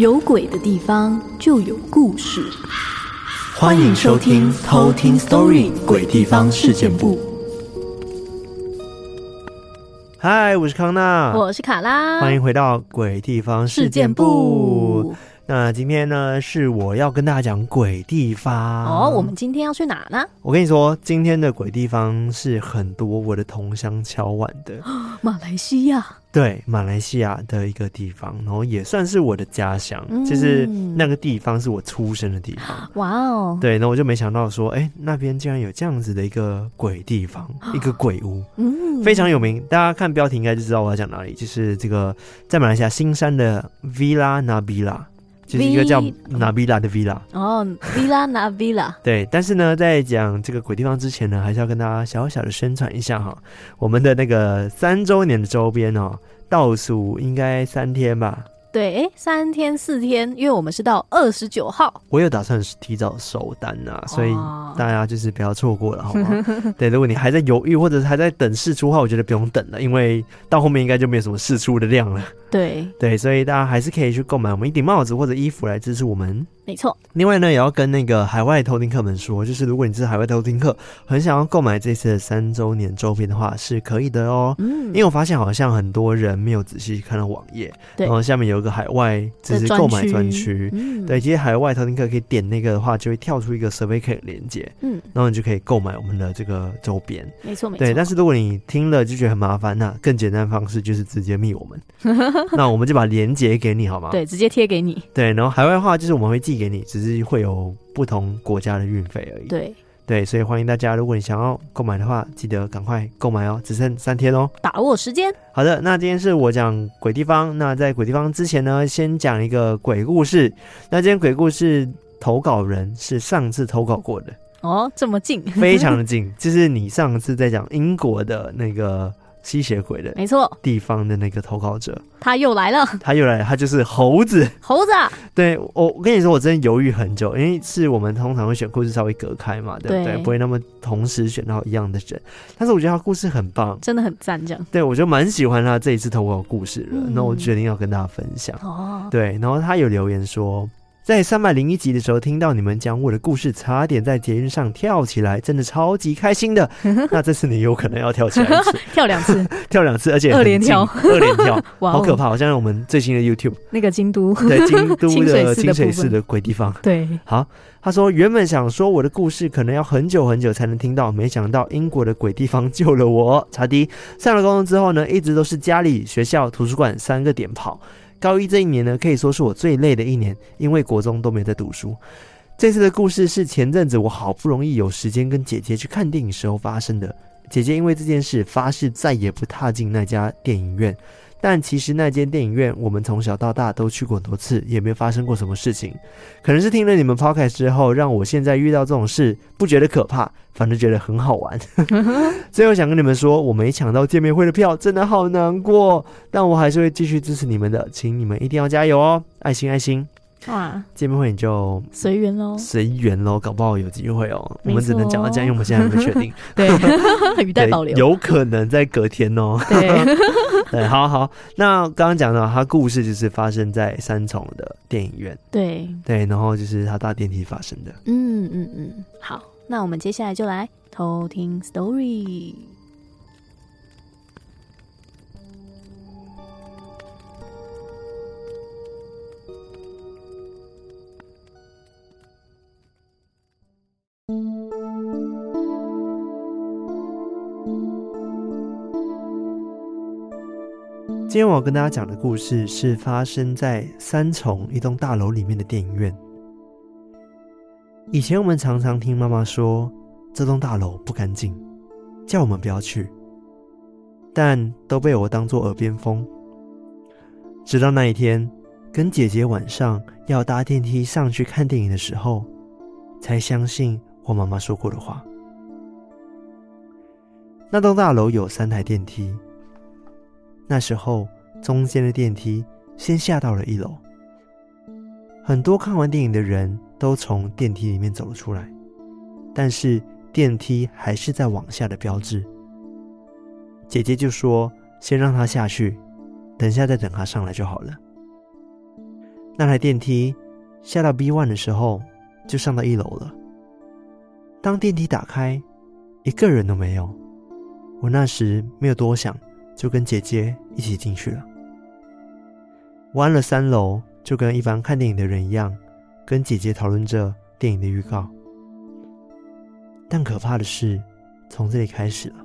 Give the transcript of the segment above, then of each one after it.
有鬼的地方就有故事。欢迎收听《偷听 Story 鬼地方事件部》。嗨，我是康娜，我是卡拉，欢迎回到《鬼地方事件簿》。那今天呢，是我要跟大家讲鬼地方哦。我们今天要去哪呢？我跟你说，今天的鬼地方是很多我的同乡敲碗的。马来西亚，对，马来西亚的一个地方，然后也算是我的家乡。就是那个地方是我出生的地方。哇哦，对，那我就没想到说，哎，那边竟然有这样子的一个鬼地方，一个鬼屋，嗯，非常有名。大家看标题应该就知道我要讲哪里，就是这个在马来西亚新山的 Villa Nabila。就是一个叫 Nabila 的 Villa 哦，Villa Nabila 对，但是呢，在讲这个鬼地方之前呢，还是要跟大家小小的宣传一下哈，我们的那个三周年的周边哦，倒数应该三天吧。对，哎，三天四天，因为我们是到二十九号。我有打算提早收单啊，所以大家就是不要错过了，好吗？对，如果你还在犹豫，或者是还在等试出的话，我觉得不用等了，因为到后面应该就没有什么试出的量了。对对，所以大家还是可以去购买我们一顶帽子或者衣服来支持我们。没错，另外呢，也要跟那个海外偷听客们说，就是如果你是海外偷听客，很想要购买这次的三周年周边的话，是可以的哦。嗯，因为我发现好像很多人没有仔细看到网页，对，然后下面有一个海外就是购买专区，嗯，对，其实海外偷听客可以点那个的话，就会跳出一个 survey 可以连接，嗯，然后你就可以购买我们的这个周边。没错，没错。对，但是如果你听了就觉得很麻烦，那更简单的方式就是直接密我们，那我们就把连接给你，好吗？对，直接贴给你。对，然后海外的话就是我们会寄给你，只是会。有不同国家的运费而已。对对，所以欢迎大家，如果你想要购买的话，记得赶快购买哦，只剩三天哦，把握时间。好的，那今天是我讲鬼地方。那在鬼地方之前呢，先讲一个鬼故事。那今天鬼故事投稿人是上次投稿过的哦，这么近，非常的近，就是你上次在讲英国的那个。吸血鬼的，没错，地方的那个投稿者，他又来了，他又来了，他就是猴子，猴子。对，我，我跟你说，我真的犹豫很久，因为是我们通常会选故事稍微隔开嘛，对不对？对，不会那么同时选到一样的人。但是我觉得他故事很棒，真的很赞，这样。对，我就蛮喜欢他这一次投稿故事了，那、嗯、我决定要跟大家分享。哦，对，然后他有留言说。在三百零一集的时候，听到你们讲我的故事，差点在节日上跳起来，真的超级开心的。那这次你有可能要跳起来一次，跳两次，跳两次，而且二连跳，二连跳，好可怕！好像我们最新的 YouTube 那个京都，对京都的清水寺的鬼地方。对，好，他说原本想说我的故事可能要很久很久才能听到，没想到英国的鬼地方救了我。查迪上了高中之后呢，一直都是家里、学校、图书馆三个点跑。高一这一年呢，可以说是我最累的一年，因为国中都没在读书。这次的故事是前阵子我好不容易有时间跟姐姐去看电影时候发生的。姐姐因为这件事发誓再也不踏进那家电影院。但其实那间电影院，我们从小到大都去过很多次，也没发生过什么事情。可能是听了你们 podcast 之后，让我现在遇到这种事不觉得可怕，反而觉得很好玩。最后想跟你们说，我没抢到见面会的票，真的好难过。但我还是会继续支持你们的，请你们一定要加油哦！爱心爱心。哇，见面会你就随缘喽，随缘喽，搞不好有机会哦。我们只能讲到这样，因为我们现在还没确定，对，语带保留，有可能在隔天哦。对，对，好好。那刚刚讲到他故事就是发生在三重的电影院，对对，然后就是他搭电梯发生的。嗯嗯嗯，好，那我们接下来就来偷听 story。今天我要跟大家讲的故事是发生在三重一栋大楼里面的电影院。以前我们常常听妈妈说这栋大楼不干净，叫我们不要去，但都被我当作耳边风。直到那一天，跟姐姐晚上要搭电梯上去看电影的时候，才相信我妈妈说过的话。那栋大楼有三台电梯。那时候，中间的电梯先下到了一楼。很多看完电影的人都从电梯里面走了出来，但是电梯还是在往下的标志。姐姐就说：“先让他下去，等下再等他上来就好了。”那台电梯下到 B one 的时候，就上到一楼了。当电梯打开，一个人都没有。我那时没有多想。就跟姐姐一起进去了。我按了三楼，就跟一般看电影的人一样，跟姐姐讨论着电影的预告。但可怕的是，从这里开始了。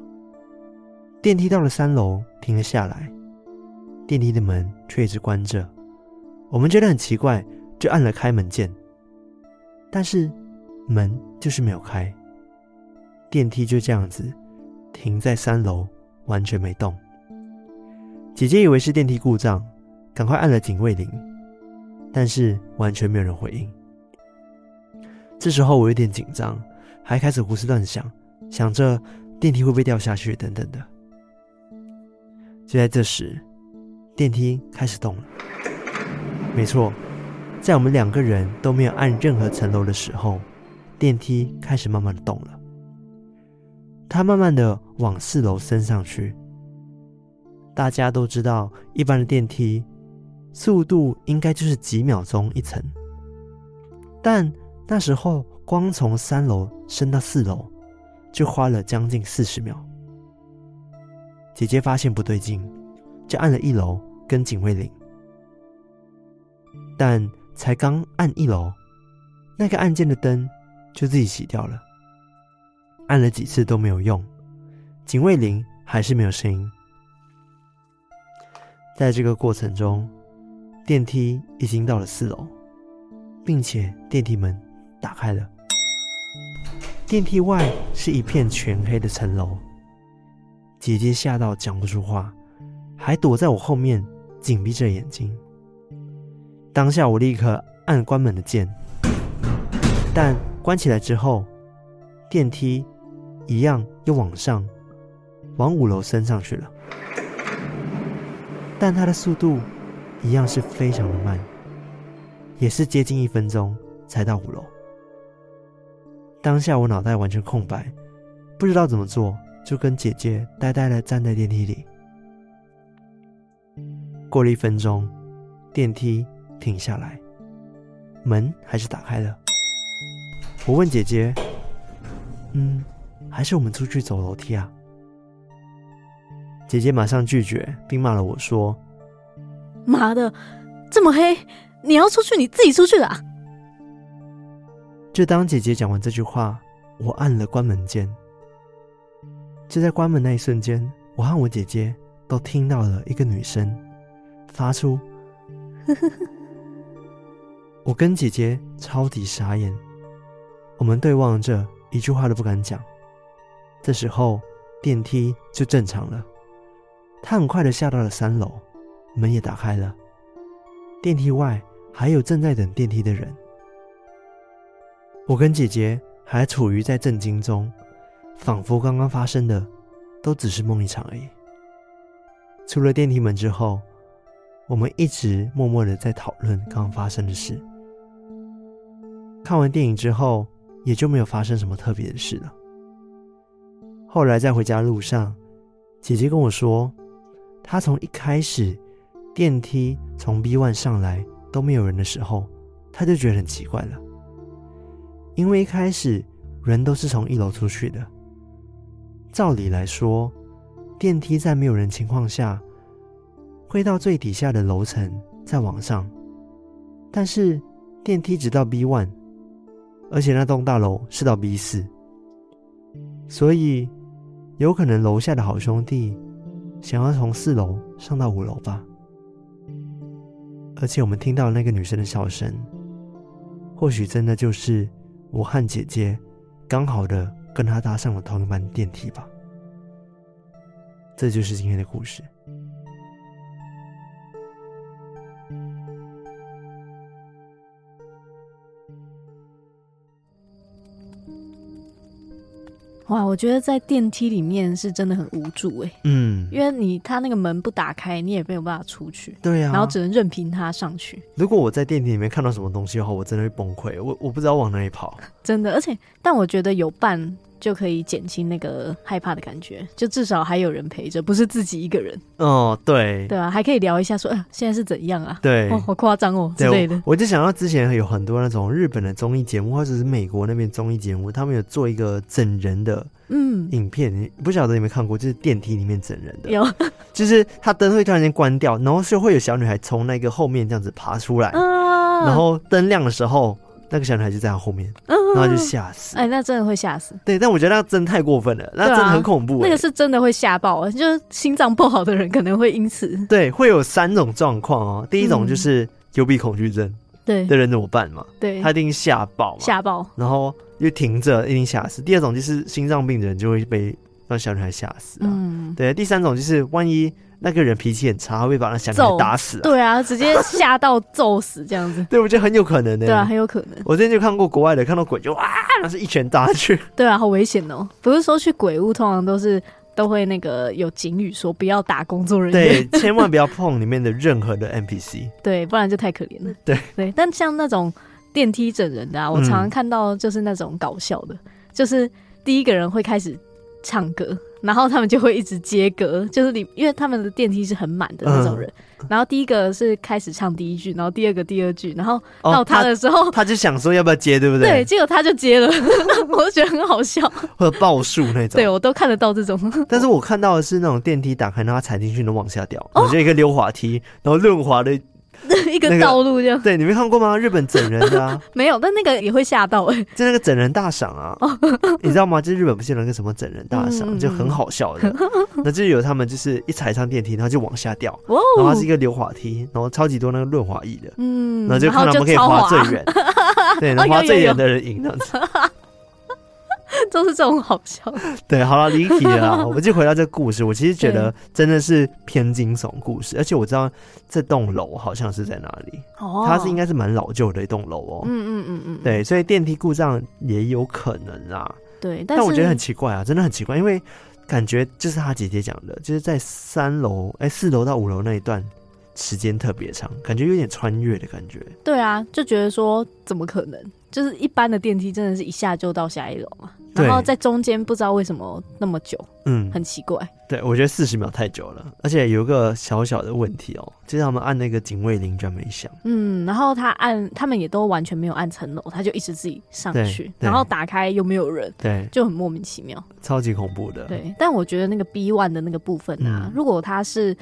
电梯到了三楼，停了下来，电梯的门却一直关着。我们觉得很奇怪，就按了开门键，但是门就是没有开，电梯就这样子停在三楼，完全没动。姐姐以为是电梯故障，赶快按了警卫铃，但是完全没有人回应。这时候我有点紧张，还开始胡思乱想，想着电梯会不会掉下去等等的。就在这时，电梯开始动了。没错，在我们两个人都没有按任何层楼的时候，电梯开始慢慢的动了。它慢慢的往四楼升上去。大家都知道，一般的电梯速度应该就是几秒钟一层，但那时候光从三楼升到四楼就花了将近四十秒。姐姐发现不对劲，就按了一楼跟警卫铃，但才刚按一楼，那个按键的灯就自己洗掉了。按了几次都没有用，警卫铃还是没有声音。在这个过程中，电梯已经到了四楼，并且电梯门打开了。电梯外是一片全黑的层楼，姐姐吓到讲不出话，还躲在我后面紧闭着眼睛。当下我立刻按关门的键，但关起来之后，电梯一样又往上，往五楼升上去了。但它的速度一样是非常的慢，也是接近一分钟才到五楼。当下我脑袋完全空白，不知道怎么做，就跟姐姐呆呆的站在电梯里。过了一分钟，电梯停下来，门还是打开了。我问姐姐：“嗯，还是我们出去走楼梯啊？”姐姐马上拒绝，并骂了我说：“妈的，这么黑，你要出去你自己出去啦！”就当姐姐讲完这句话，我按了关门键。就在关门那一瞬间，我和我姐姐都听到了一个女生发出“呵呵呵”，我跟姐姐超级傻眼，我们对望着，一句话都不敢讲。这时候电梯就正常了。他很快的下到了三楼，门也打开了。电梯外还有正在等电梯的人。我跟姐姐还处于在震惊中，仿佛刚刚发生的都只是梦一场而已。出了电梯门之后，我们一直默默的在讨论刚刚发生的事。看完电影之后，也就没有发生什么特别的事了。后来在回家路上，姐姐跟我说。她从一开始电梯从 B one 上来都没有人的时候，她就觉得很奇怪了。因为一开始人都是从一楼出去的，照理来说，电梯在没有人情况下会到最底下的楼层再往上，但是电梯直到 B one 而且那栋大楼是到 B 四，所以有可能楼下的好兄弟想要从四楼上到五楼吧。而且我们听到那个女生的笑声，或许真的就是我和姐姐刚好的跟她搭上了同一班电梯吧。这就是今天的故事。哇，我觉得在电梯里面是真的很无助哎，嗯，因为你他那个门不打开，你也没有办法出去，对呀、啊，然后只能任凭他上去。如果我在电梯里面看到什么东西的话，我真的会崩溃，我我不知道往哪里跑。真的，而且但我觉得有伴。就可以减轻那个害怕的感觉，就至少还有人陪着，不是自己一个人。哦，对，对啊，还可以聊一下说，说、呃、现在是怎样啊？对，哦，好夸张哦之类的。我，我就想到之前有很多那种日本的综艺节目，或者是美国那边综艺节目，他们有做一个整人的嗯影片，嗯、不晓得你有没有看过？就是电梯里面整人的，有，就是他灯会突然间关掉，然后就会有小女孩从那个后面这样子爬出来，啊、然后灯亮的时候。那个小女孩就在他后面，嗯、然后就吓死。哎，那真的会吓死。对，但我觉得那真的太过分了，那真的很恐怖、欸。那个是真的会吓爆，就是心脏不好的人可能会因此。对，会有三种状况哦。第一种就是幽闭恐惧症，对的人怎么办嘛？对，他一定吓爆，吓爆，然后又停着，一定吓死。第二种就是心脏病的人就会被让小女孩吓死啊。嗯，对。第三种就是万一。那个人脾气很差，会把那小女孩打死、啊。对啊，直接吓到揍死这样子。对，我觉得很有可能的、欸。对啊，很有可能。我之前就看过国外的，看到鬼就哇，那是一拳打下去。对啊，好危险哦！不是说去鬼屋，通常都是都会那个有警语说不要打工作人员，对，千万不要碰里面的任何的 NPC，对，不然就太可怜了。对对，但像那种电梯整人的啊，我常常看到就是那种搞笑的，嗯、就是第一个人会开始唱歌。然后他们就会一直接歌，就是你，因为他们的电梯是很满的那种人。嗯、然后第一个是开始唱第一句，然后第二个第二句，然后到他的时候，哦、他，他就想说要不要接，对不对？对，结果他就接了，我就觉得很好笑。或者报数那种，对我都看得到这种。但是我看到的是那种电梯打开，然后他踩进去能往下掉，我觉得一个溜滑梯，然后润滑的。一个道路这样，对，你没看过吗？日本整人的啊，没有，但那个也会吓到。哎、欸，就那个整人大赏啊，你知道吗？就是日本不是有那个什么整人大赏，嗯、就很好笑的，那就有他们就是一踩上电梯，然后就往下掉，哦、然后它是一个溜滑梯，然后超级多那个润滑液的，嗯，然后就看他们可以滑最远，对，然后滑最远的人赢这样子。都是这种好笑，对，好了，离题了。我们就回到这个故事，我其实觉得真的是偏惊悚故事，而且我知道这栋楼好像是在哪里，哦，它是应该是蛮老旧的一栋楼哦，嗯嗯嗯嗯，对，所以电梯故障也有可能啊，对，但我觉得很奇怪啊，真的很奇怪，因为感觉就是他姐姐讲的，就是在三楼哎四楼到五楼那一段时间特别长，感觉有点穿越的感觉，对啊，就觉得说怎么可能？就是一般的电梯真的是一下就到下一楼嘛。然后在中间不知道为什么那么久，嗯，很奇怪。对，我觉得四十秒太久了，而且有一个小小的问题哦，就是他们按那个警卫铃居然没响。嗯，然后他按，他们也都完全没有按层楼，他就一直自己上去，然后打开又没有人，对，就很莫名其妙，超级恐怖的。对，但我觉得那个 B one 的那个部分啊，嗯、如果他是。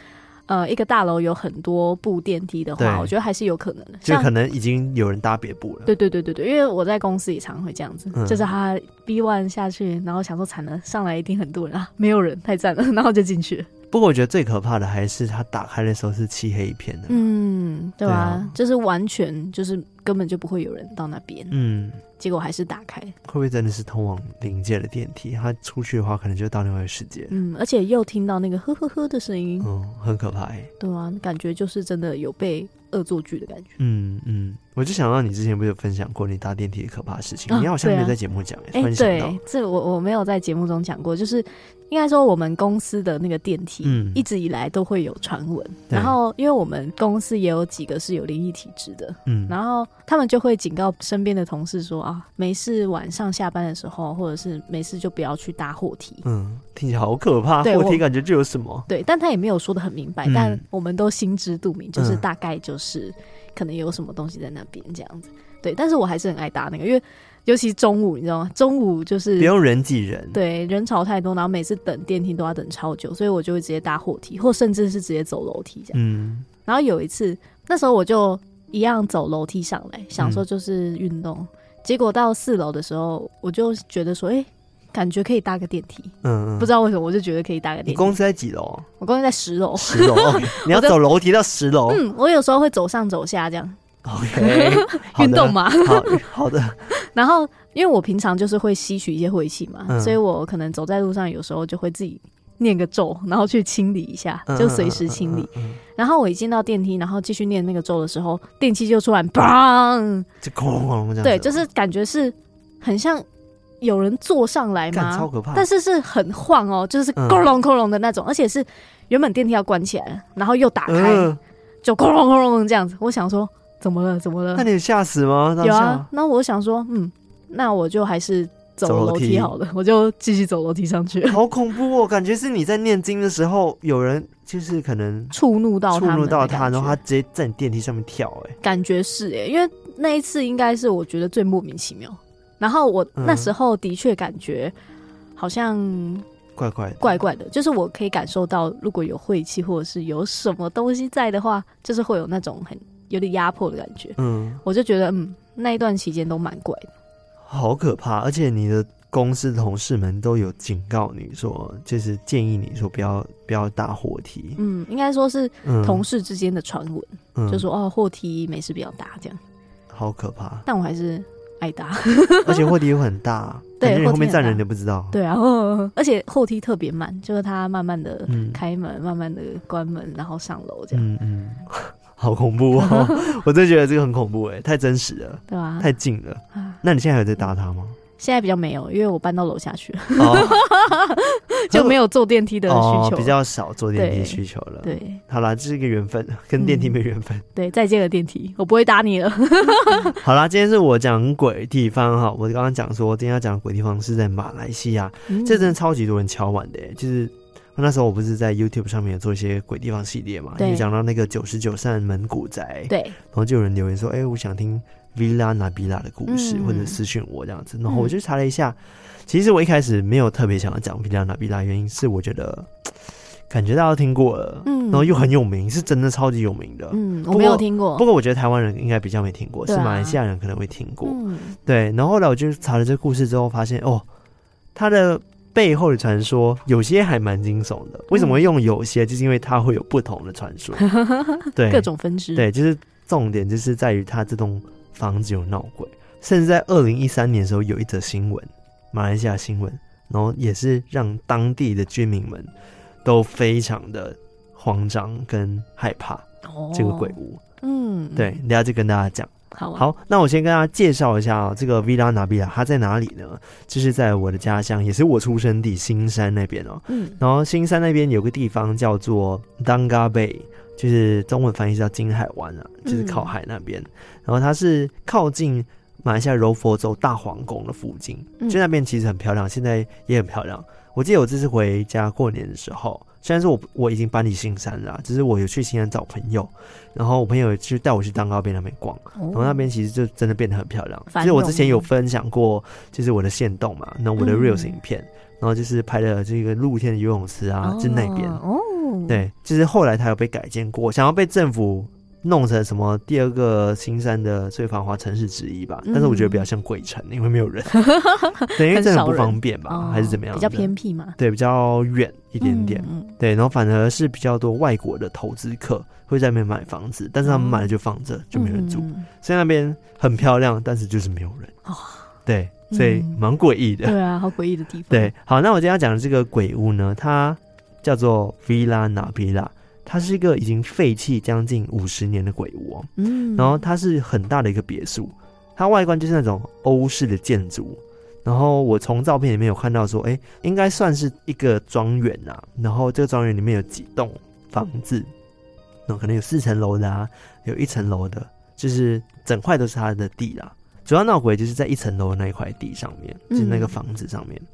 呃，一个大楼有很多部电梯的话，我觉得还是有可能的。就可能已经有人搭别部了。对对对对对，因为我在公司也常常会这样子，嗯、就是他 B one 下去，然后想说惨了，上来一定很多人啊，没有人，太赞了，然后就进去了。不过我觉得最可怕的还是它打开的时候是漆黑一片的。嗯，对吧、啊？就是完全就是根本就不会有人到那边。嗯。结果还是打开，会不会真的是通往灵界的电梯？他出去的话，可能就到另外一个世界。嗯，而且又听到那个呵呵呵的声音，嗯，很可怕。对啊，感觉就是真的有被恶作剧的感觉。嗯嗯，我就想到你之前不是有分享过你搭电梯的可怕的事情？啊、你好像没有在节目讲。哎、啊，对，这我我没有在节目中讲过，就是。应该说，我们公司的那个电梯，嗯，一直以来都会有传闻。然后，因为我们公司也有几个是有灵异体质的，嗯，然后他们就会警告身边的同事说啊，没事晚上下班的时候，或者是没事就不要去搭货梯。嗯，听起来好可怕，货梯感觉就有什么？对，但他也没有说的很明白，但我们都心知肚明，就是大概就是可能有什么东西在那边这样子。对，但是我还是很爱搭那个，因为。尤其中午，你知道吗？中午就是不用人挤人，对，人潮太多，然后每次等电梯都要等超久，所以我就会直接搭货梯，或甚至是直接走楼梯这样。嗯，然后有一次，那时候我就一样走楼梯上来，想说就是运动，嗯、结果到四楼的时候，我就觉得说，哎、欸，感觉可以搭个电梯。嗯，不知道为什么，我就觉得可以搭个电梯。你公司在几楼？我公司在十楼。十楼 你要走楼梯到十楼。嗯，我有时候会走上走下这样。OK，运动嘛。好好的。然后，因为我平常就是会吸取一些晦气嘛，嗯、所以我可能走在路上，有时候就会自己念个咒，然后去清理一下，就随时清理。然后我一进到电梯，然后继续念那个咒的时候，电梯就突然砰，就哐隆哐隆这样。对，就是感觉是。很像有人坐上来吗？超可怕！但是是很晃哦，就是咕隆咕隆的那种，嗯、而且是原本电梯要关起来，然后又打开，嗯、就咕隆咕隆这样子。我想说，怎么了？怎么了？那你有吓死吗？有啊。那我想说，嗯，那我就还是走楼梯好了，我就继续走楼梯上去。好恐怖哦！感觉是你在念经的时候，有人就是可能触怒到他，触怒到他，然后他直接在你电梯上面跳。哎，感觉是哎，因为那一次应该是我觉得最莫名其妙。然后我那时候的确感觉好像怪怪怪怪的，就是我可以感受到，如果有晦气或者是有什么东西在的话，就是会有那种很有点压迫的感觉。嗯，我就觉得嗯，那一段期间都蛮怪的，好可怕。而且你的公司同事们都有警告你说，就是建议你说不要不要搭货梯。嗯，应该说是同事之间的传闻，嗯、就说哦货梯没事不要搭这样。好可怕，但我还是。太大，而且货梯又很大，对，后面站人都不知道。对啊，而且后梯特别慢，就是它慢慢的开门，嗯、慢慢的关门，然后上楼这样。嗯嗯，好恐怖哦！我真的觉得这个很恐怖哎，太真实了，对啊，太近了。那你现在还有在搭它吗？现在比较没有，因为我搬到楼下去了，哦、就没有坐电梯的需求，哦，比较少坐电梯的需求了。对，对好啦，这是一个缘分，跟电梯没缘分，嗯。对，再见了电梯，我不会搭你了。好啦，今天是我讲鬼地方哈，我刚刚讲说今天要讲的鬼地方是在马来西亚，嗯、这真的超级多人敲碗的，就是那时候我不是在 YouTube 上面有做一些鬼地方系列嘛，对就讲到那个九十九扇门古宅，对，然后就有人留言说，哎、欸，我想听。Villa Nabila 的故事，嗯、或者私讯我这样子，然后我就查了一下。嗯、其实我一开始没有特别想要讲 Villa Nabila，原因是我觉得感觉大家都听过了，嗯，然后又很有名，是真的超级有名的，嗯，我没有听过。不过我觉得台湾人应该比较没听过，啊、是马来西亚人可能会听过，嗯，对。然后后来我就查了这个故事之后，发现哦，他的背后的传说有些还蛮惊悚的。为什么会用有些？就是因为它会有不同的传说，对，各种分支，对，就是重点就是在于它这栋。房子有闹鬼，甚至在二零一三年的时候，有一则新闻，马来西亚新闻，然后也是让当地的居民们都非常的慌张跟害怕。哦，这个鬼屋，嗯，对，等下就跟大家讲。好，啊，好，那我先跟大家介绍一下啊，这个 Villa Nabila 它在哪里呢？就是在我的家乡，也是我出生地新山那边哦。嗯，然后新山那边有个地方叫做 Danga Bay。就是中文翻译叫金海湾啊，就是靠海那边。嗯、然后它是靠近马来西亚柔佛州大皇宫的附近，嗯、就那边其实很漂亮，现在也很漂亮。我记得我这次回家过年的时候，虽然说我我已经搬离新山了，只是我有去新山找朋友，然后我朋友就带我去蛋糕边那边逛，哦、然后那边其实就真的变得很漂亮。其实我之前有分享过，就是我的线动嘛，那我的 reels 影片，嗯、然后就是拍的这个露天的游泳池啊，就那边。哦对，就是后来它有被改建过，想要被政府弄成什么第二个新山的最繁华城市之一吧。但是我觉得比较像鬼城，因为没有人，对，因为真的不方便吧，还是怎么样？比较偏僻嘛，对，比较远一点点。对，然后反而是比较多外国的投资客会在那边买房子，但是他们买了就放着，就没人住。所以那边很漂亮，但是就是没有人。对，所以蛮诡异的。对啊，好诡异的地方。对，好，那我今天要讲的这个鬼屋呢，它。叫做 Villa Nabila，它是一个已经废弃将近五十年的鬼屋哦。嗯，然后它是很大的一个别墅，它外观就是那种欧式的建筑。然后我从照片里面有看到说，哎，应该算是一个庄园呐。然后这个庄园里面有几栋房子，那可能有四层楼的啊，有一层楼的，就是整块都是它的地啦。主要闹鬼就是在一层楼的那一块地上面，就是那个房子上面。嗯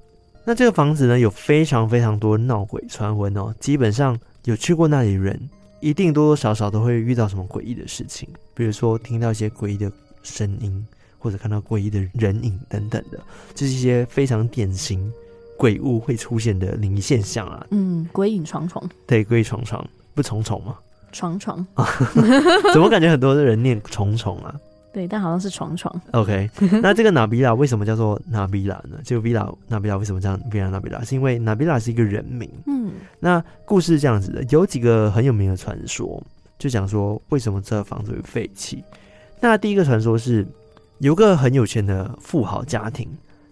那这个房子呢，有非常非常多闹鬼传闻哦。基本上有去过那里的人，一定多多少少都会遇到什么诡异的事情，比如说听到一些诡异的声音，或者看到诡异的人影等等的，这是一些非常典型鬼屋会出现的灵异现象啊。嗯，鬼影重重。对，鬼影幢幢，不重重吗？重重。怎么感觉很多的人念重重啊？对，但好像是床床。OK，那这个纳比拉为什么叫做纳比拉呢？就 Villa 纳比拉为什么这样 Villa 纳比拉？是因为纳比拉是一个人名。嗯，那故事是这样子的，有几个很有名的传说，就讲说为什么这个房子会废弃。那第一个传说是有个很有钱的富豪家庭，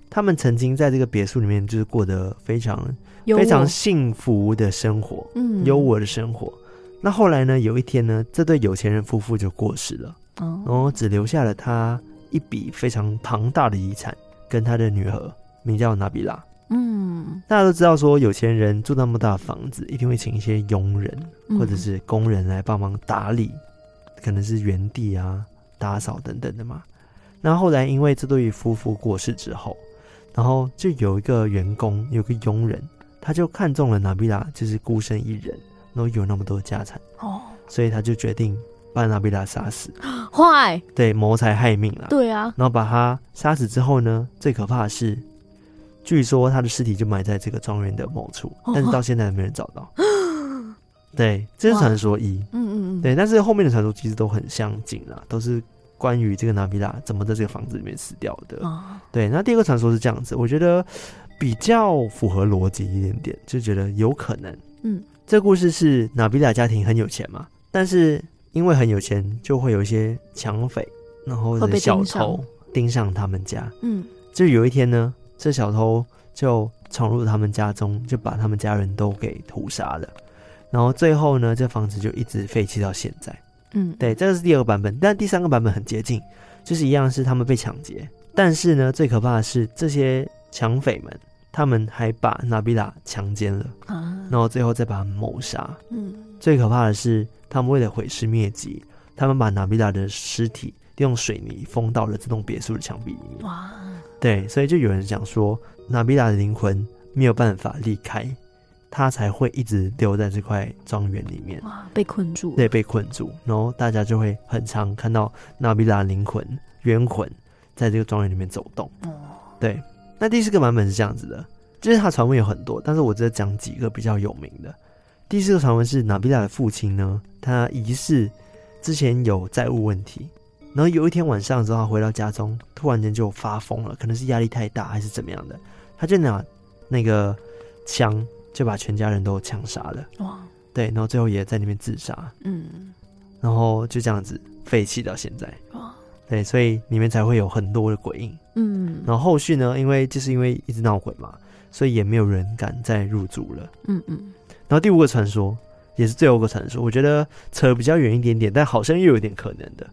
他们曾经在这个别墅里面就是过得非常非常幸福的生活，嗯，优渥的生活。那后来呢，有一天呢，这对有钱人夫妇就过世了。然后只留下了他一笔非常庞大的遗产，跟他的女儿，名叫纳比拉。嗯，大家都知道说，有钱人住那么大的房子，一定会请一些佣人或者是工人来帮忙打理，可能是园地啊、打扫等等的嘛。那后来因为这对夫妇过世之后，然后就有一个员工，有个佣人，他就看中了纳比拉，就是孤身一人，然后有那么多家产，哦，所以他就决定。把纳比拉杀死，坏，对，谋财害命了。对啊，然后把他杀死之后呢，最可怕的是，据说他的尸体就埋在这个庄园的某处，但是到现在还没人找到。对，这是传说一。嗯嗯嗯。对，但是后面的传说其实都很相近啦，都是关于这个纳比拉怎么在这个房子里面死掉的。对，那第二个传说是这样子，我觉得比较符合逻辑一点点，就觉得有可能。嗯，这故事是纳比拉家庭很有钱嘛，但是。因为很有钱，就会有一些抢匪，然后小偷盯上他们家。嗯，就有一天呢，这小偷就闯入他们家中，就把他们家人都给屠杀了。然后最后呢，这房子就一直废弃到现在。嗯，对，这个是第二个版本，但第三个版本很接近，就是一样是他们被抢劫，但是呢，最可怕的是这些抢匪们，他们还把纳比拉强奸了啊，然后最后再把他们谋杀。嗯，最可怕的是。他们为了毁尸灭迹，他们把纳比达的尸体用水泥封到了这栋别墅的墙壁里面。哇！对，所以就有人讲说，纳比达的灵魂没有办法离开，他才会一直留在这块庄园里面。哇！被困住。对，被困住。然后大家就会很常看到纳比拉灵魂、冤魂在这个庄园里面走动。哦。对。那第四个版本是这样子的，就是他传闻有很多，但是我只讲几个比较有名的。第四个传闻是纳比拉的父亲呢，他疑似之前有债务问题，然后有一天晚上之后，他回到家中，突然间就发疯了，可能是压力太大还是怎么样的，他就拿那个枪就把全家人都枪杀了。哇！对，然后最后也在那边自杀。嗯，然后就这样子废弃到现在。哇！对，所以里面才会有很多的鬼影。嗯，然后后续呢，因为就是因为一直闹鬼嘛，所以也没有人敢再入住了。嗯嗯。然后第五个传说也是最后一个传说，我觉得扯比较远一点点，但好像又有点可能的。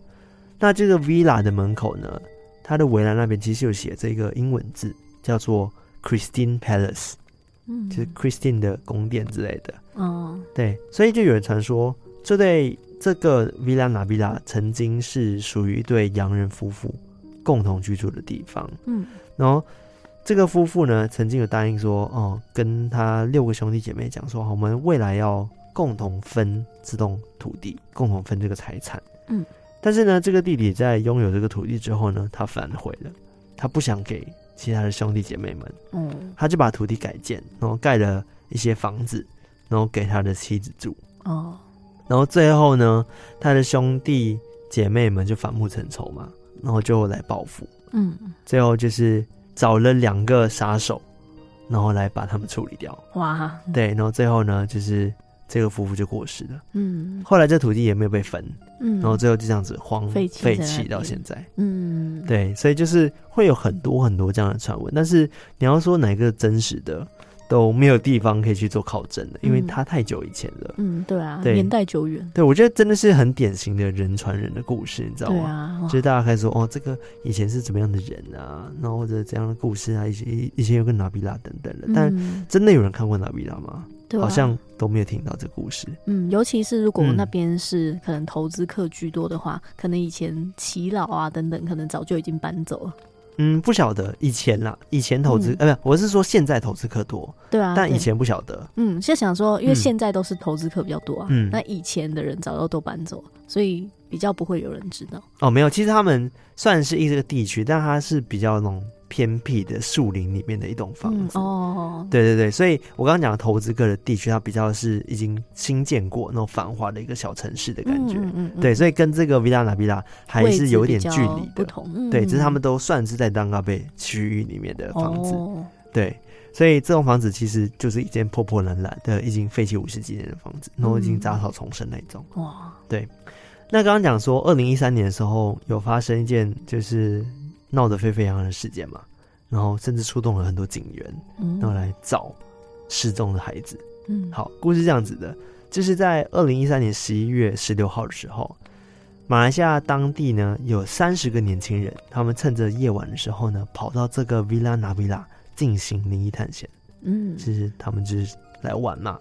那这个 villa 的门口呢，它的围栏那边其实有写这个英文字，叫做 Christine Palace，嗯，就是 Christine 的宫殿之类的。哦，对，所以就有人传说，这对这个 Villa Navilla 曾经是属于一对洋人夫妇共同居住的地方。嗯，然后。这个夫妇呢，曾经有答应说，哦，跟他六个兄弟姐妹讲说，我们未来要共同分这栋土地，共同分这个财产。嗯，但是呢，这个弟弟在拥有这个土地之后呢，他反悔了，他不想给其他的兄弟姐妹们，嗯，他就把土地改建，然后盖了一些房子，然后给他的妻子住。哦，然后最后呢，他的兄弟姐妹们就反目成仇嘛，然后就来报复。嗯，最后就是。找了两个杀手，然后来把他们处理掉。哇，对，然后最后呢，就是这个夫妇就过世了。嗯，后来这土地也没有被分。嗯，然后最后就这样子荒废弃到现在。嗯，对，所以就是会有很多很多这样的传闻，但是你要说哪个真实的？都没有地方可以去做考证的，因为它太久以前了。嗯，对啊，对，年代久远。对，我觉得真的是很典型的人传人的故事，你知道吗？对啊，就是大家开始说哦，这个以前是怎么样的人啊，然后或者怎样的故事啊，以前以前有个纳比拉等等的。但真的有人看过纳比拉吗？对，好像都没有听到这个故事。嗯，尤其是如果那边是可能投资客居多的话，可能以前耆老啊等等，可能早就已经搬走了。嗯，不晓得以前啦，以前投资，呃、嗯，不，我是说现在投资客多，对啊，但以前不晓得。嗯，现在想说，因为现在都是投资客比较多啊，嗯，那以前的人早就都搬走，所以比较不会有人知道。哦，没有，其实他们算是一个地区，但它是比较那种偏僻的树林里面的一栋房子。嗯、哦，对对对，所以我刚刚讲的投资客的地区，它比较是已经新建过那种繁华的一个小城市的感觉。嗯嗯，嗯对，所以跟这个 Villa Navilla 还是有点距离的。不同，嗯、对，只是他们都算是在当嘎贝区域里面的房子。哦、对。所以这栋房子其实就是一间破破烂烂的、已经废弃五十几年的房子，然后已经杂草丛生那种。哇，对。那刚刚讲说，二零一三年的时候有发生一件就是闹得沸沸扬扬的事件嘛，然后甚至出动了很多警员，然后来找失踪的孩子。嗯，好，故事这样子的，就是在二零一三年十一月十六号的时候，马来西亚当地呢有三十个年轻人，他们趁着夜晚的时候呢，跑到这个 Villa Navilla。进行灵异探险，嗯，其实他们就是来玩嘛。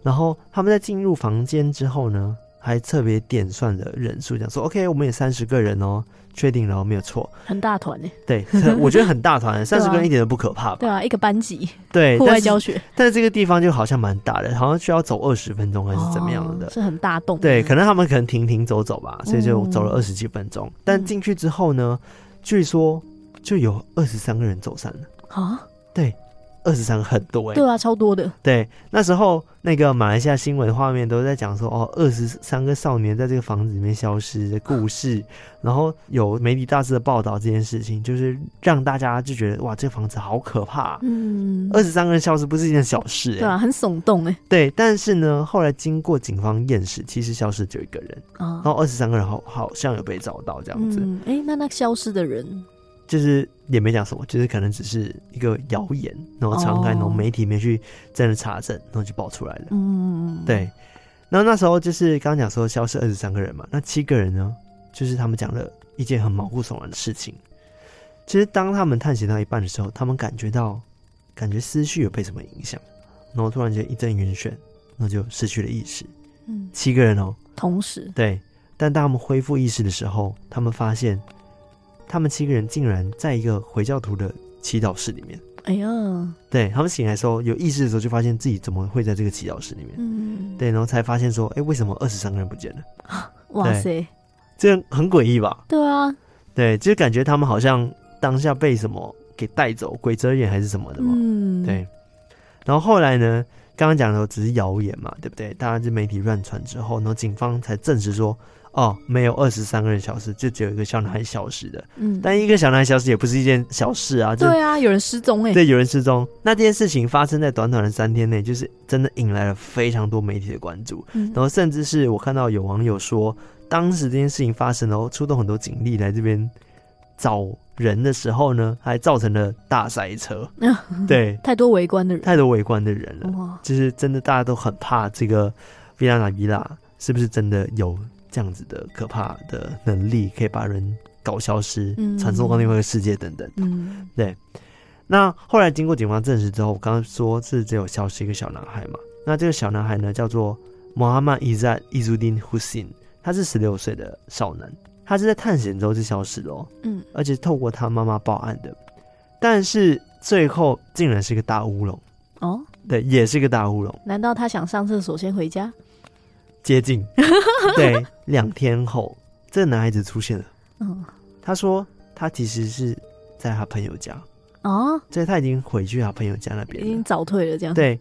然后他们在进入房间之后呢，还特别点算了人数，讲说：“OK，我们有三十个人哦，确定了，没有错。”很大团呢。对，我觉得很大团，三十个人一点都不可怕吧？对啊，一个班级，对，户外教学但。但是这个地方就好像蛮大的，好像需要走二十分钟还是怎么样的？哦、是很大洞。对，可能他们可能停停走走吧，所以就走了二十几分钟。嗯、但进去之后呢，据说就有二十三个人走散了啊？对。二十三个很多哎、欸，对啊，超多的。对，那时候那个马来西亚新闻画面都在讲说，哦，二十三个少年在这个房子里面消失的故事，然后有媒体大肆的报道这件事情，就是让大家就觉得哇，这个房子好可怕。嗯，二十三个人消失不是一件小事、欸，对啊，很耸动哎、欸。对，但是呢，后来经过警方验尸，其实消失只有一个人啊，然后二十三个人好好像有被找到这样子。哎、嗯，那那消失的人。就是也没讲什么，就是可能只是一个谣言，然后传开，然后媒体没去真的查证，然后就爆出来了。嗯，对。然后那时候就是刚刚讲说消失二十三个人嘛，那七个人呢，就是他们讲了一件很毛骨悚然的事情。其实当他们探险到一半的时候，他们感觉到感觉思绪有被什么影响，然后突然间一阵晕眩，然后就失去了意识。嗯，七个人哦，同时对。但当他们恢复意识的时候，他们发现。他们七个人竟然在一个回教徒的祈祷室里面。哎呀，对，他们醒来的时候有意识的时候，就发现自己怎么会在这个祈祷室里面。嗯，对，然后才发现说，哎，为什么二十三个人不见了？哇塞，这很诡异吧？对啊，对，就感觉他们好像当下被什么给带走，鬼遮眼还是什么的嘛。嗯，对。然后后来呢，刚刚讲的只是谣言嘛，对不对？大家就媒体乱传之后，然后警方才证实说。哦，没有二十三个人消失，就只有一个小男孩消失的。嗯，但一个小男孩消失也不是一件小事啊。对啊，有人失踪哎。对，有人失踪。那这件事情发生在短短的三天内，就是真的引来了非常多媒体的关注。嗯，然后甚至是我看到有网友说，当时这件事情发生，然后出动很多警力来这边找人的时候呢，还造成了大塞车。对，太多围观的人，太多围观的人了。哇，就是真的大家都很怕这个 Villa Navilla 是不是真的有。这样子的可怕的能力，可以把人搞消失，传送到另外一个世界等等。嗯，对。那后来经过警方证实之后，我刚刚说是只有消失一个小男孩嘛？那这个小男孩呢，叫做 Muhammad Izzat Izzuddin Hussein，他是十六岁的少男，他是在探险之后就消失了喔。嗯，而且透过他妈妈报案的，但是最后竟然是一个大乌龙哦。对，也是一个大乌龙。难道他想上厕所先回家？接近，对，两天后，这个男孩子出现了。嗯，他说他其实是在他朋友家哦，所以他已经回去他朋友家那边，已经早退了。这样对，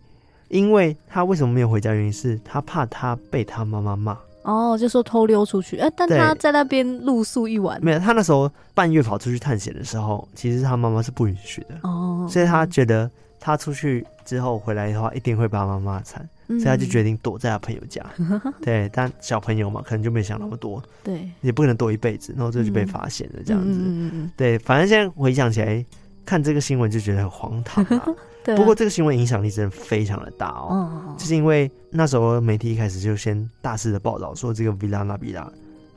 因为他为什么没有回家？原因是他怕他被他妈妈骂哦，就说偷溜出去。哎，但他在那边露宿一晚，没有。他那时候半夜跑出去探险的时候，其实他妈妈是不允许的哦，所以他觉得他出去之后回来的话，一定会把妈妈骂惨。所以他就决定躲在他朋友家，嗯、对，但小朋友嘛，可能就没想那么多，对，也不可能躲一辈子，然后这就被发现了，这样子，嗯、对，反正现在回想起来，看这个新闻就觉得很荒唐啊。对啊，不过这个新闻影响力真的非常的大哦，哦就是因为那时候媒体一开始就先大肆的报道说这个 Villa Navilla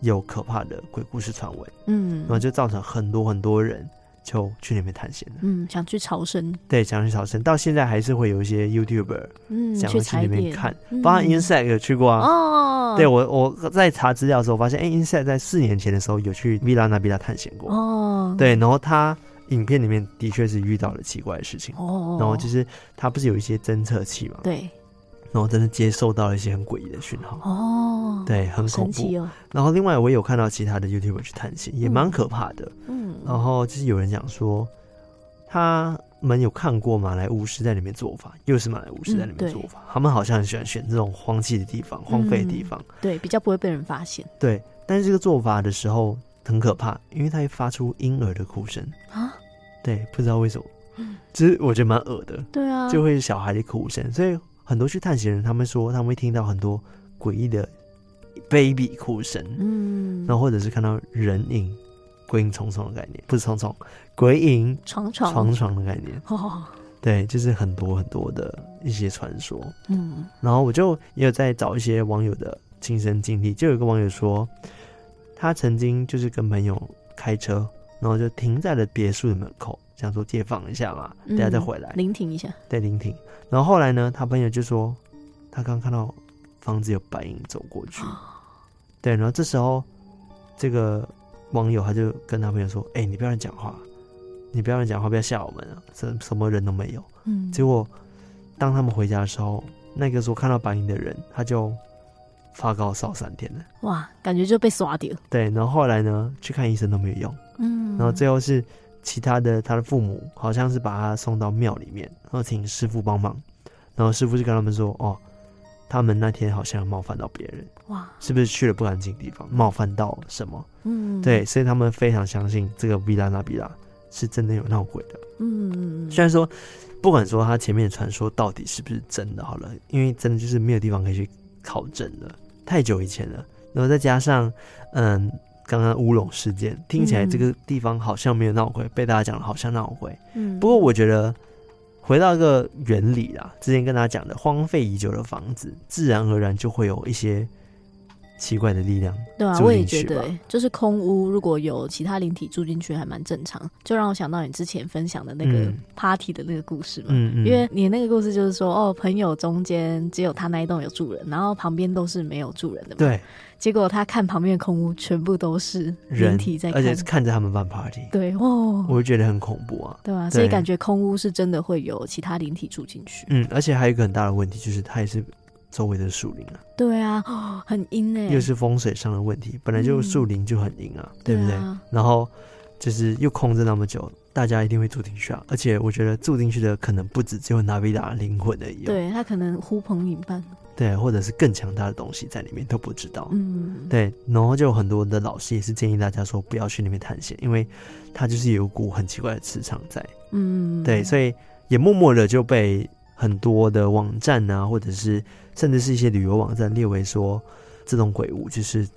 有可怕的鬼故事传闻，嗯，然后就造成很多很多人。就去那边探险了，嗯，想去朝圣，对，想去朝圣，到现在还是会有一些 YouTuber，嗯，想要去那边看，包括 Insect 有去过啊，哦，对我我在查资料的时候发现，哎，Insect 在四年前的时候有去 Villa Navilla 探险过，哦，对，然后他影片里面的确是遇到了奇怪的事情，哦，然后就是他不是有一些侦测器嘛，对。然后真的接受到了一些很诡异的讯号哦，对，很恐怖。哦、然后另外我也有看到其他的 YouTuber 去探险，也蛮可怕的。嗯，然后就是有人讲说，他们有看过马来巫师在里面做法，又是马来巫师在里面做法，嗯、他们好像很喜欢选这种荒弃的地方、荒废的地方、嗯，对，比较不会被人发现。对，但是这个做法的时候很可怕，因为它会发出婴儿的哭声啊。对，不知道为什么，其实我觉得蛮恶的。对啊，就会是小孩的哭声，所以很多去探险人，他们说他们会听到很多诡异的 baby 哭声，嗯，然后或者是看到人影。鬼影重重的概念，不是重重，鬼影重重重重的概念。哦，对，就是很多很多的一些传说。嗯，然后我就也有在找一些网友的亲身经历，就有一个网友说，他曾经就是跟朋友开车，然后就停在了别墅的门口，想说借放一下嘛，等下再回来，聆听一下。对，聆听。然后后来呢，他朋友就说，他刚看到房子有白影走过去。对，然后这时候这个。网友他就跟他朋友说：“哎、欸，你不要乱讲话，你不要乱讲话，不要吓我们啊！什什么人都没有。”嗯，结果当他们回家的时候，那个时候看到白影的人，他就发高烧三天了。哇，感觉就被刷掉。对，然后后来呢，去看医生都没有用。嗯，然后最后是其他的他的父母，好像是把他送到庙里面，然后请师傅帮忙，然后师傅就跟他们说：“哦。”他们那天好像冒犯到别人，哇，是不是去了不干净的地方，冒犯到什么？嗯，对，所以他们非常相信这个维拉纳比拉是真的有闹鬼的。嗯，虽然说不管说他前面的传说到底是不是真的，好了，因为真的就是没有地方可以去考证了，太久以前了。然后再加上，嗯，刚刚乌龙事件听起来这个地方好像没有闹鬼，被大家讲的好像闹鬼。嗯，不过我觉得。回到一个原理啦，之前跟大家讲的，荒废已久的房子，自然而然就会有一些奇怪的力量。对啊，我也觉得，就是空屋如果有其他灵体住进去，还蛮正常。就让我想到你之前分享的那个 party 的那个故事嘛，嗯嗯，因为你那个故事就是说，哦，朋友中间只有他那一栋有住人，然后旁边都是没有住人的嘛。对。结果他看旁边的空屋，全部都是人体在看，而且是看着他们办 party。对哦，我就觉得很恐怖啊。对啊，所以感觉空屋是真的会有其他灵体住进去。嗯，而且还有一个很大的问题，就是它也是周围的树林啊。对啊，哦，很阴哎。又是风水上的问题，本来就树林就很阴啊，嗯，对不对？然后就是又空着那么久，大家一定会住进去啊。而且我觉得住进去的可能不止只有纳维达灵魂而已。对，他可能呼朋引伴。对，或者是更强大的东西在里面都不知道。嗯，对，然后就有很多的老师也是建议大家说不要去那边探险，因为它就是有一股很奇怪的磁场在。嗯，对，所以也默默的就被很多的网站啊，或者是甚至是一些旅游网站列为说这种鬼屋就是。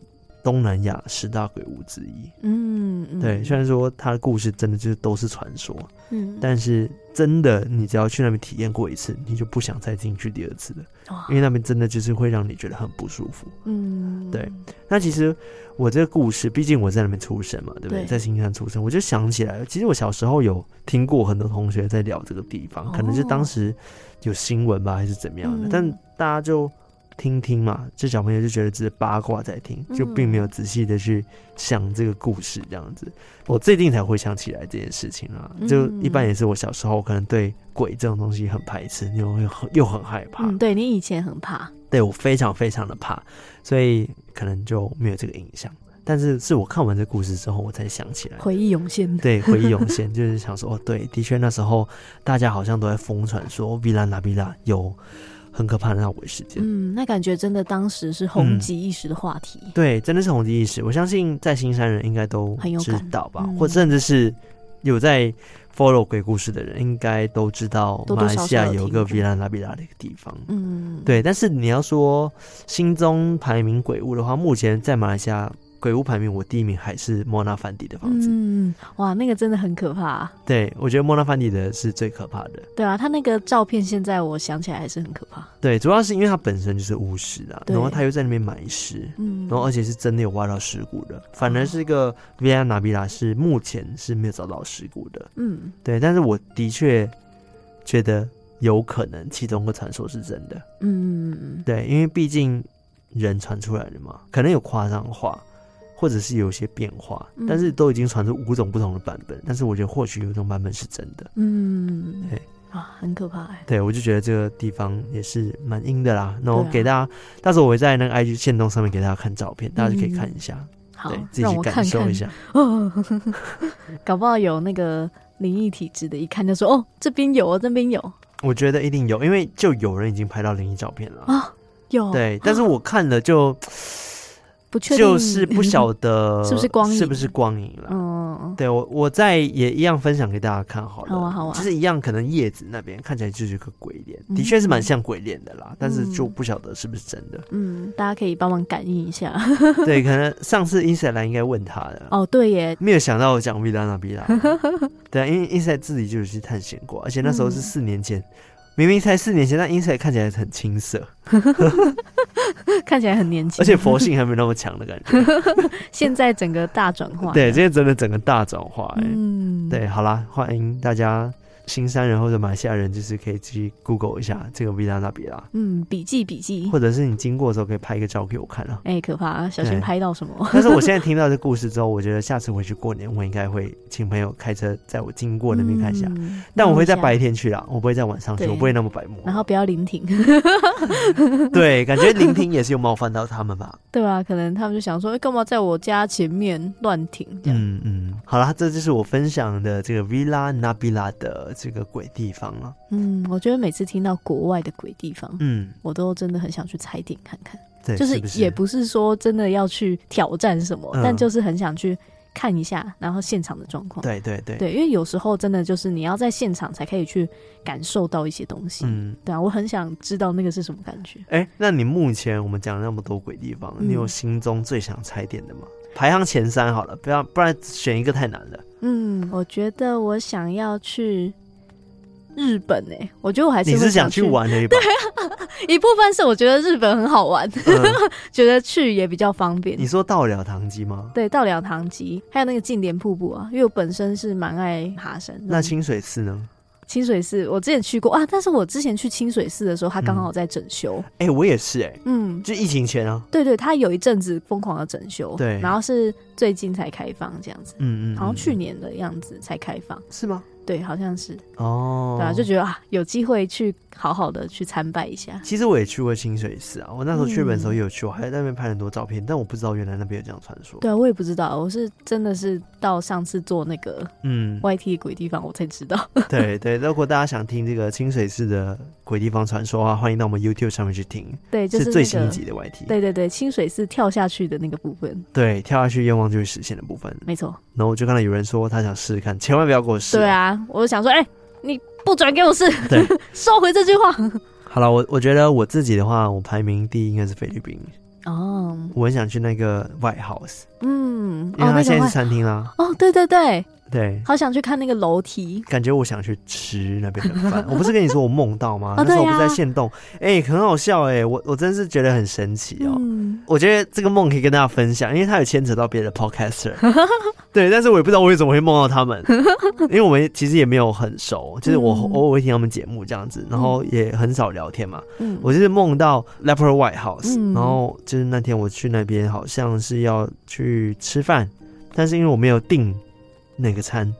东南亚十大鬼屋之一，嗯，嗯，对，虽然说它的故事真的就是都是传说，嗯，但是真的，你只要去那边体验过一次，你就不想再进去第二次了，哦，因为那边真的就是会让你觉得很不舒服，嗯，对。那其实我这个故事，毕竟我在那边出生嘛，对不对？对，在新山出生，我就想起来了，其实我小时候有听过很多同学在聊这个地方，哦，可能是当时有新闻吧，还是怎么样的，嗯，但大家就。听听嘛，这小朋友就觉得只是八卦在听，就并没有仔细的去想这个故事这样子。嗯、我最近才回想起来这件事情啊，就一般也是我小时候可能对鬼这种东西很排斥，又很又很害怕。嗯，对，你以前很怕，对，我非常非常的怕，所以可能就没有这个印象。但是是我看完这故事之后，我才想起来，回忆涌现。对，回忆涌现，就是想说，哦，对，的确那时候大家好像都在疯传说，维拉纳比拉有。很可怕的那鬼事件，嗯，那感觉真的当时是红极一时的话题，嗯，对，真的是红极一时。我相信在新山人应该都很有知道吧，或甚至是有在 follow 鬼故事的人，应该都知道马来西亚有个维拉纳比拉的一个地方，嗯，对。但是你要说心中排名鬼屋的话，目前在马来西亚。鬼屋排名，我第一名还是莫纳凡迪的房子。嗯，哇，那个真的很可怕啊。对，我觉得莫纳凡迪的是最可怕的。对啊，他那个照片现在我想起来还是很可怕。对，主要是因为他本身就是巫师啊，然后他又在那边埋尸，嗯，然后而且是真的有挖到尸骨的。反而是一个维拉纳比拉是目前是没有找到尸骨的。嗯，对，但是我的确觉得有可能其中个传说是真的。嗯嗯嗯，对，因为毕竟人传出来的嘛，可能有夸张话。或者是有些变化，但是都已经传出五种不同的版本。嗯、但是我觉得或许有一种版本是真的。嗯，对啊，很可怕哎。对，我就觉得这个地方也是蛮阴的啦。那我给大家，啊、到时候我会在那个 IG 线动上面给大家看照片，嗯、大家就可以看一下，好，对，自己去感受一下。搞不好有那个灵异体质的，一看就说哦，这边有哦，这边有。我觉得一定有，因为就有人已经拍到灵异照片了啊，有。对，但是我看了就。不确定就是不晓 得是不是光影，是不是光影了？嗯，对我我再也一样分享给大家看好了。好啊，好啊，就是一样，可能叶子那边看起来就是一个鬼脸，嗯、的确是蛮像鬼脸的啦，嗯、但是就不晓得是不是真的。嗯，大家可以帮忙感应一下。对，可能上次 Inside 来应该问他的。哦，对耶，没有想到我讲 Villa Nabila。对，因为 Inside 自己就有去探险过，而且那时候是四年前。嗯明明才四年前，但 Inside 看起来很青涩，看起来很年轻，而且佛性还没那么强的感觉。现在整个大转化，对，现在真的整个大转化，欸，嗯，对，好啦，欢迎大家。新山人或者马来西亚人，就是可以去 Google 一下这个 Villa Nabila。嗯，笔记笔记，或者是你经过的时候可以拍一个照给我看啊。哎、欸，可怕啊，小心拍到什么。但是我现在听到这故事之后，我觉得下次回去过年，我应该会请朋友开车在我经过那边看一下。嗯、但我会在白天去啦，我不会在晚上去，对我不会那么白目。然后不要临停。对，感觉临停也是有冒犯到他们吧？对啊，可能他们就想说，哎、欸，干嘛在我家前面乱停？嗯嗯，好啦，这就是我分享的这个 Villa Nabila 的这个鬼地方啊。嗯，我觉得每次听到国外的鬼地方，嗯，我都真的很想去踩点看看。对，就是也不是说真的要去挑战什么，嗯、但就是很想去看一下，然后现场的状况。对对对，对，因为有时候真的就是你要在现场才可以去感受到一些东西。嗯，对啊，我很想知道那个是什么感觉。哎、欸，那你目前我们讲了那么多鬼地方，嗯、你有心中最想踩点的吗？排行前三好了，不要不然选一个太难了。嗯，我觉得我想要去。日本呢、欸？我觉得我还是你是想去玩的一对啊，一部分是我觉得日本很好玩，嗯、觉得去也比较方便。你说到了堂吉吗？对，到了堂吉，还有那个近点瀑布啊，因为我本身是蛮爱爬山。那清水寺呢？清水寺我之前去过啊，但是我之前去清水寺的时候，它刚好在整修。哎、嗯欸，我也是哎、欸，嗯，就疫情前啊。对，对对，它有一阵子疯狂的整修，对，然后是最近才开放这样子，嗯，嗯嗯，好像去年的样子才开放，是吗？对，好像是哦，对啊，就觉得啊，有机会去好好的去参拜一下。其实我也去过清水寺啊，我那时候去日本的时候也有去，我还在那边拍很多照片，但我不知道原来那边有这样传说。对啊，我也不知道，我是真的是到上次做那个嗯 YT 鬼地方我才知道。对对，如果大家想听这个清水寺的鬼地方传说的话，欢迎到我们 YouTube 上面去听。对，就是、那个、是最新一集的 YT。对对对，清水寺跳下去的那个部分。对，跳下去愿望就会实现的部分。没错。然后我就看到有人说他想试试看，千万不要给我试。对啊，我就想说，哎、欸。你不准给我试，对，收回这句话。好了，我我觉得我自己的话，我排名第一应该是菲律宾哦，我很想去那个 White House，嗯，因为它现在是餐厅啦。哦，对对对。对，好想去看那个楼梯，感觉我想去吃那边的饭。我不是跟你说我梦到吗？那时候我不是在现动，哎，很好笑哎，我我真是觉得很神奇哦。我觉得这个梦可以跟大家分享，因为它有牵扯到别的 podcaster。对，但是我也不知道我为什么会梦到他们，因为我们其实也没有很熟，就是我偶尔会听他们节目这样子，然后也很少聊天嘛。我就是梦到 Leopard White House，然后就是那天我去那边好像是要去吃饭，但是因为我没有订。那个餐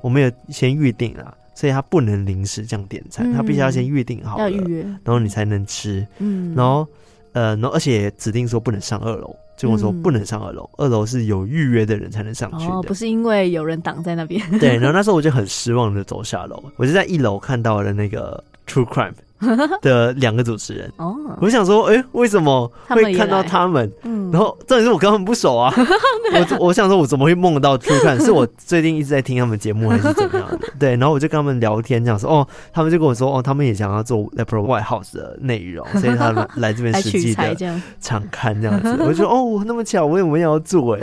我没有先预定啊，所以他不能临时这样点餐，嗯、他必须要先预定好了，要预约，然后你才能吃。嗯，然后呃，然后而且指定说不能上二楼，就我说不能上二楼，嗯、二楼是有预约的人才能上去的，哦，不是因为有人挡在那边。对，然后那时候我就很失望的走下楼，我就在一楼看到了那个 True Crime。的两个主持人哦，我想说，哎、欸，为什么会看到他们？嗯，然后重点是我跟他们不熟啊。我我想说，我怎么会梦到 True Crime？是我最近一直在听他们节目，还是怎么样的？对，然后我就跟他们聊天，这样说，哦，他们就跟我说，哦，他们也想要做 Leopard White House 的内容，所以他们来这边实际的场看这样子。我就说，哦，那么巧，我也没有要做哎。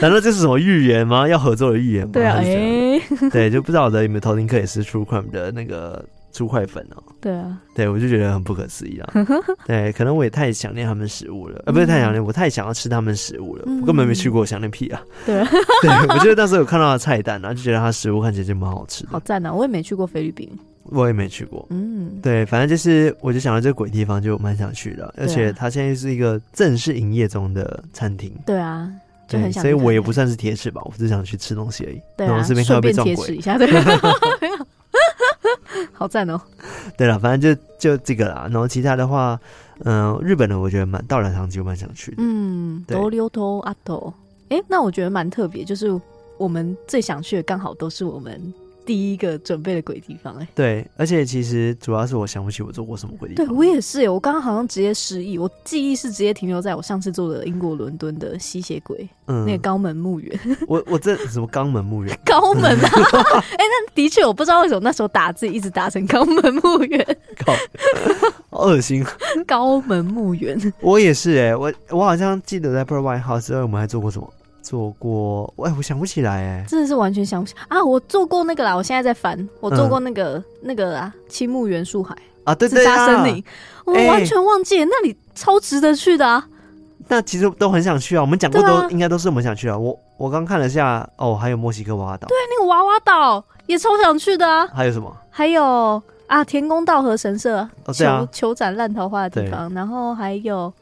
难道这是什么预言吗？要合作的预言吗？对啊，哎，对，就不知道我的有没有偷听课也是 True Crime 的那个。猪块粉哦，对啊，对我就觉得很不可思议啊。对，可能我也太想念他们食物了，呃，不是太想念，我太想要吃他们食物了，我根本没去过，想念屁啊。对，对我觉得当时有看到他菜单，然后就觉得他食物看起来就蛮好吃的，好赞啊！我也没去过菲律宾，我也没去过。嗯，对，反正就是，我就想到这个鬼地方就蛮想去的，而且他现在是一个正式营业中的餐厅。对啊，就很想，所以我也不算是铁齿吧，我只是想去吃东西而已。对啊，顺便铁齿一下，对。好赞哦！对了，反正就就这个啦。然后其他的话，嗯、呃，日本的我觉得蛮到了堂吉，我蛮想去的。嗯，多留多阿多。哎，那我觉得蛮特别，就是我们最想去的刚好都是我们。第一个准备的鬼地方哎、欸，对，而且其实主要是我想不起我做过什么鬼地方。对我也是，我刚刚好像直接失忆，我记忆是直接停留在我上次做的英国伦敦的吸血鬼，嗯，那个肛门墓园。我我这什么肛门墓园？肛门啊！哎、欸，那的确我不知道为什么那时候打字一直打成肛门墓园，好恶心。肛门墓园，我也是哎、欸，我我好像记得在 White House 之后，我们还做过什么？做过，哎，我想不起来，哎，真的是完全想不起啊！我做过那个啦，我现在在翻，我做过那个、嗯、那个啊，青木原树海啊，对对啊，森林，我完全忘记那里超值得去的啊！那其实都很想去啊，我们讲过都、啊、应该都是我们想去啊。我我刚看了下，哦，还有墨西哥娃娃岛，对，那个娃娃岛也超想去的啊。还有什么？还有啊，天宫道和神社，哦、对啊，球球斩烂桃花的地方，然后还有。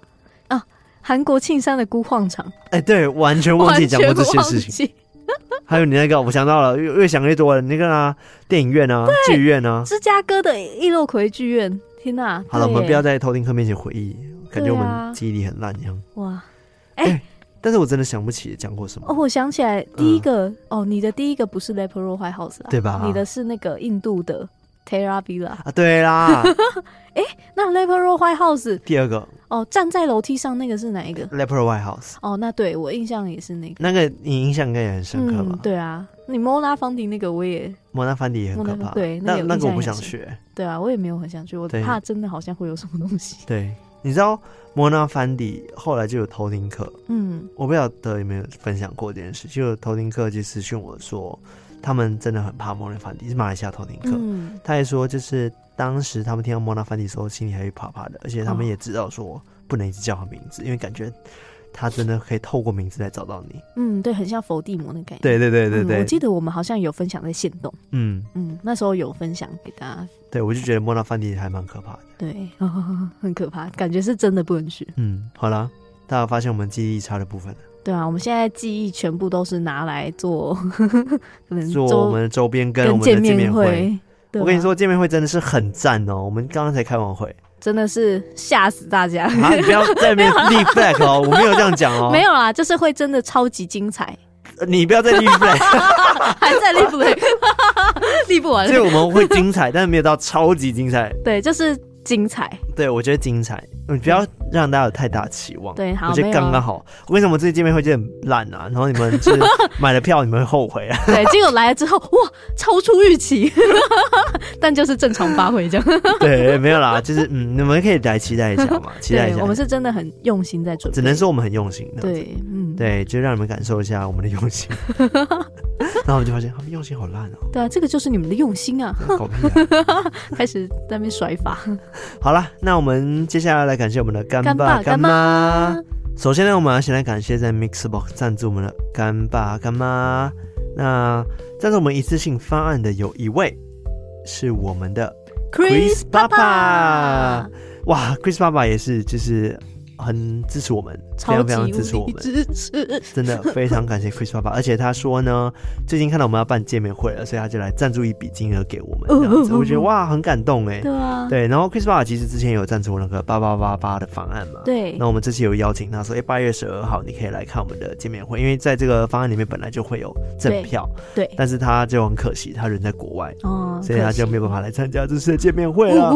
韩国庆山的孤矿场，哎，对，完全忘记讲过这些事情。还有你那个，我想到了，越越想越多了。那个啊，电影院啊，剧院啊，芝加哥的易洛魁剧院。天哪！好了，我们不要在偷听客面前回忆，感觉我们记忆力很烂一样。哇，哎，但是我真的想不起讲过什么。哦，我想起来，第一个哦，你的第一个不是 Lepero White House 对吧？你的是那个印度的 Terra Villa 啊，对啦。哎，那 Lepero White House 第二个。哦，站在楼梯上那个是哪一个？Lepero White House。哦，那对我印象也是那个。那个你印象应该也很深刻吧？嗯、对啊，你莫拉方迪那个我也。莫拉方迪也很可怕。对，那那个我不想学。对啊，我也没有很想去，我怕真的好像会有什么东西。对，你知道莫拉方迪后来就有偷听课，嗯，我不晓得有没有分享过这件事，就有偷听课就私讯我说，他们真的很怕莫拉方迪，是马来西亚偷听客，嗯，他还说就是当时他们听到莫纳凡迪的时候，心里还会怕怕的，而且他们也知道说。哦不能一直叫他名字，因为感觉他真的可以透过名字来找到你。嗯，对，很像伏地魔的感觉。对对对对对、嗯，我记得我们好像有分享在线动。嗯嗯，那时候有分享给大家。对，我就觉得摸到梵蒂还蛮可怕的。对、哦，很可怕，感觉是真的不能去。嗯，好了，大家发现我们记忆力差的部分了。对啊，我们现在记忆全部都是拿来做，可能做我们的周边跟我们的见面会。我跟你说，见面会真的是很赞哦。我们刚刚才开完会。真的是吓死大家！啊，你不要 在那边立 flag 哦，我没有这样讲哦。没有啦，就是会真的超级精彩。你不要再立 flag，还在立 flag，立不完。所以我们会精彩，但是没有到超级精彩。对，就是精彩。对，我觉得精彩。你不要让大家有太大期望。对，好，我觉得刚刚好。为什么这次见面会就很烂啊？然后你们是 买了票，你们会后悔啊？对，结果来了之后，哇，超出预期，但就是正常发挥这样。对，没有啦，就是嗯，你们可以来期待一下嘛，期待一下。我们是真的很用心在准备，只能说我们很用心。对，嗯，对，就让你们感受一下我们的用心。然后我们就发现他们用心好烂哦。对啊，这个就是你们的用心啊。狗屁啊！开始在那边甩法。好了，那我们接下来来。感谢我们的干爸干妈。首先呢，我们要先来感谢在 Mixbox 赞助我们的干爸干妈。那赞助我们一次性方案的有一位是我们的 Chris 爸爸。哇，Chris 爸爸也是，就是。很支持我们，非常非常支持我们，支持，真的非常感谢 Chris 爸爸。而且他说呢，最近看到我们要办见面会了，所以他就来赞助一笔金额给我们，这样子，我觉得哇，很感动哎。对啊，对。然后 Chris 爸爸其实之前有赞助那个八八八八的方案嘛，对。那我们这次有邀请他说，哎，八月十二号你可以来看我们的见面会，因为在这个方案里面本来就会有赠票，对。但是他就很可惜，他人在国外，哦，所以他就没有办法来参加这次的见面会了。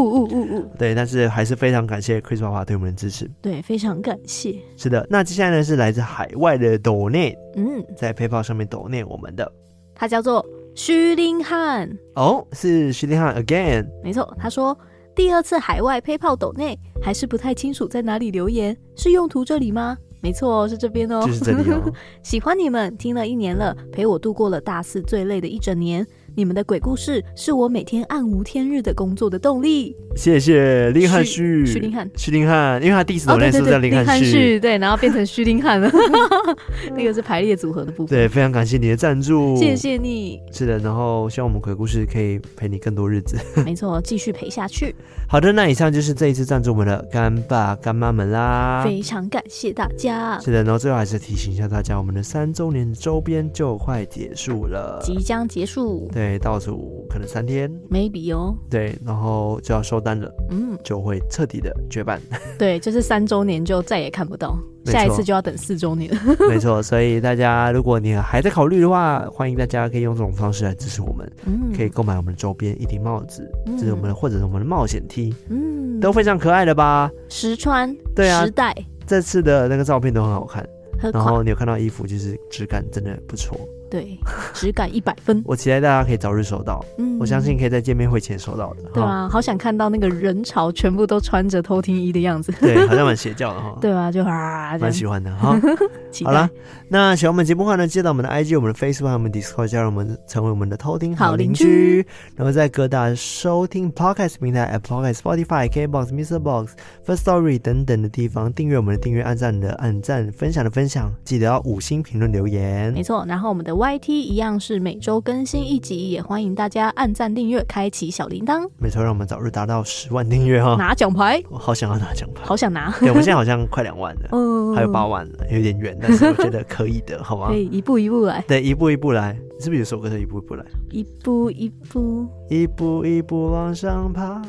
对，但是还是非常感谢 Chris 爸爸对我们的支持，对，非常感谢。是的，那接下来呢是来自海外的抖内，嗯，在 PayPal 上面抖内我们的，他叫做徐林汉，哦，是徐林汉 again，没错，他说第二次海外 PayPal 抖内，还是不太清楚在哪里留言，是用途这里吗？没错，是这边哦，就是这里哦，喜欢你们，听了一年了，陪我度过了大四最累的一整年。你们的鬼故事是我每天暗无天日的工作的动力。谢谢林汉旭，徐林汉，徐林汉，因为他第一次抖内是叫林汉旭，对，然后变成徐林汉了。那个是排列组合的部分。对，非常感谢你的赞助，谢谢你。是的，然后希望我们鬼故事可以陪你更多日子。没错，继续陪下去。好的，那以上就是这一次赞助我们的干爸干妈们啦，非常感谢大家。是的，然后最后还是提醒一下大家，我们的三周年周边就快结束了，即将结束。对，倒数可能三天，maybe 哦，对，然后就要收单了，嗯，就会彻底的绝版，对，就是三周年就再也看不到，下一次就要等四周年，没错，所以大家如果你还在考虑的话，欢迎大家可以用这种方式来支持我们，嗯，可以购买我们的周边一顶帽子，这是我们的或者是我们的冒险 T，嗯，都非常可爱的吧？实穿，对啊，时代，这次的那个照片都很好看，然后你有看到衣服，就是质感真的不错。对，质感一百分。我期待大家可以早日收到，嗯，我相信可以在见面会前收到的。对啊，好想看到那个人潮全部都穿着偷听衣的样子，对，好像蛮邪教的哈。对啊，就啊，蛮喜欢的哈。好了，那喜欢我们节目的话呢，记得我们的 IG、我们的 Facebook、我们 Discord，加入我们成为我们的偷听好邻居。然后在各大收听 Podcast 平台，Apple Podcast、Spotify、KBox、Mr. Box、First Story 等等的地方订阅我们的订阅，按赞的按赞，分享的分享，记得要五星评论留言。没错，然后我们的。YT 一样是每周更新一集，也欢迎大家按赞订阅，开启小铃铛。没错，让我们早日达到十万订阅哈，拿奖牌！我好想要拿奖牌，好想拿。对，我们现在好像快两万了，嗯，还有八万了，有点远，但是我觉得可以的，好吗？可以一步一步来，对，一步一步来。你是不是有首歌是一步一步来？一步一步，一步一步往上爬。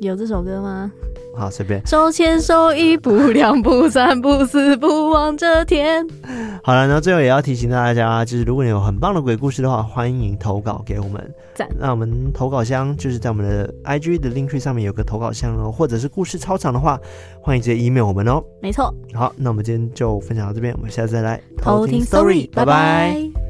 有这首歌吗？好，随便。手牵手，一步两步三步四步望着天。好了，那最后也要提醒大家，就是如果你有很棒的鬼故事的话，欢迎投稿给我们。赞。那我们投稿箱就是在我们的 IG 的 link 上面有个投稿箱哦，或者是故事超长的话，欢迎直接 email 我们哦。没错。好，那我们今天就分享到这边，我们下次再来偷听 story，拜拜。拜拜。